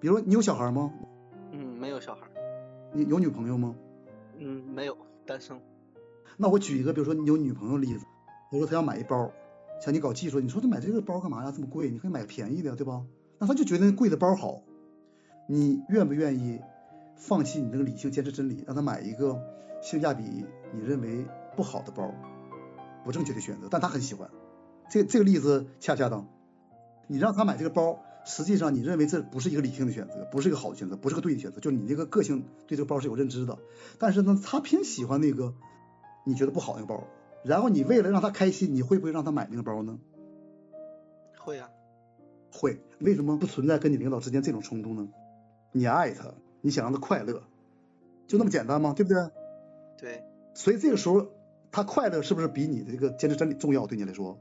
比如你有小孩吗？嗯，没有小孩。你有女朋友吗？嗯，没有，单身。那我举一个，比如说你有女朋友例子，比如说她要买一包，像你搞技术，你说她买这个包干嘛呀？这么贵，你可以买便宜的，对吧？那她就觉得贵的包好，你愿不愿意放弃你那个理性，坚持真理，让她买一个性价比你认为不好的包，不正确的选择，但她很喜欢。这这个例子恰恰当，你让她买这个包。实际上，你认为这不是一个理性的选择，不是一个好的选择，不是个对的选择，就是你这个个性对这个包是有认知的。但是呢，他偏喜欢那个你觉得不好那个包，然后你为了让他开心，你会不会让他买那个包呢？会啊，会。为什么不存在跟你领导之间这种冲突呢？你爱他，你想让他快乐，就那么简单吗？对不对？对。所以这个时候他快乐是不是比你的这个坚持真理重要？对你来说，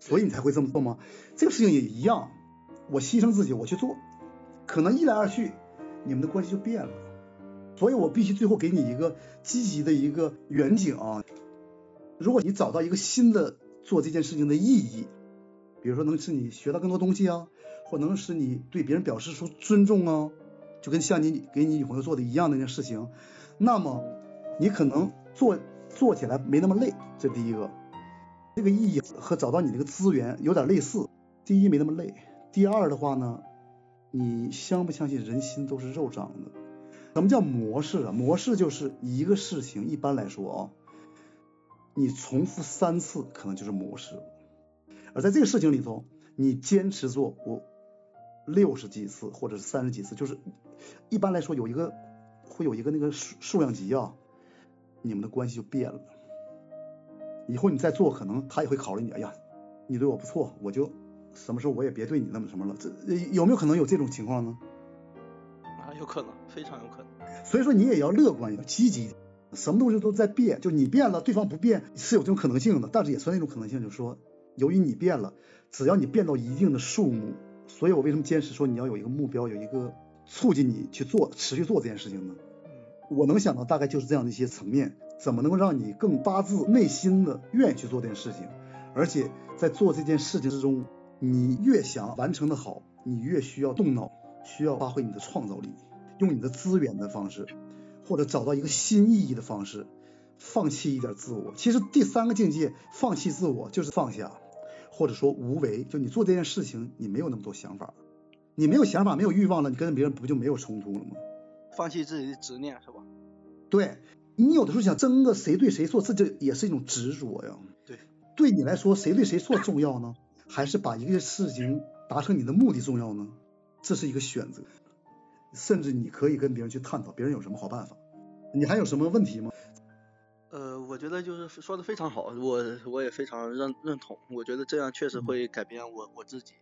所以你才会这么做吗？这个事情也一样。我牺牲自己，我去做，可能一来二去，你们的关系就变了。所以我必须最后给你一个积极的一个远景啊。如果你找到一个新的做这件事情的意义，比如说能使你学到更多东西啊，或能使你对别人表示出尊重啊，就跟像你给你女朋友做的一样的那件事情，那么你可能做做起来没那么累。这第一个，这个意义和找到你这个资源有点类似。第一没那么累。第二的话呢，你相不相信人心都是肉长的？什么叫模式啊？模式就是一个事情，一般来说啊，你重复三次可能就是模式，而在这个事情里头，你坚持做我六十几次或者是三十几次，就是一般来说有一个会有一个那个数数量级啊，你们的关系就变了。以后你再做，可能他也会考虑你，哎呀，你对我不错，我就。什么时候我也别对你那么什么了？这有没有可能有这种情况呢？啊，有可能，非常有可能。所以说你也要乐观，要积极。什么东西都在变，就你变了，对方不变是有这种可能性的，但是也存在一种可能性，就是说，由于你变了，只要你变到一定的数目，所以我为什么坚持说你要有一个目标，有一个促进你去做，持续做这件事情呢？我能想到大概就是这样的一些层面，怎么能够让你更发自内心的愿意去做这件事情，而且在做这件事情之中。你越想完成的好，你越需要动脑，需要发挥你的创造力，用你的资源的方式，或者找到一个新意义的方式，放弃一点自我。其实第三个境界，放弃自我就是放下，或者说无为。就你做这件事情，你没有那么多想法，你没有想法，没有欲望了，你跟别人不就没有冲突了吗？放弃自己的执念是吧？对，你有的时候想争个谁对谁错，这就也是一种执着呀。对，对你来说，谁对谁错重要呢？还是把一个事情达成你的目的重要呢？这是一个选择，甚至你可以跟别人去探讨别人有什么好办法。你还有什么问题吗？呃，我觉得就是说的非常好，我我也非常认认同。我觉得这样确实会改变我我自己。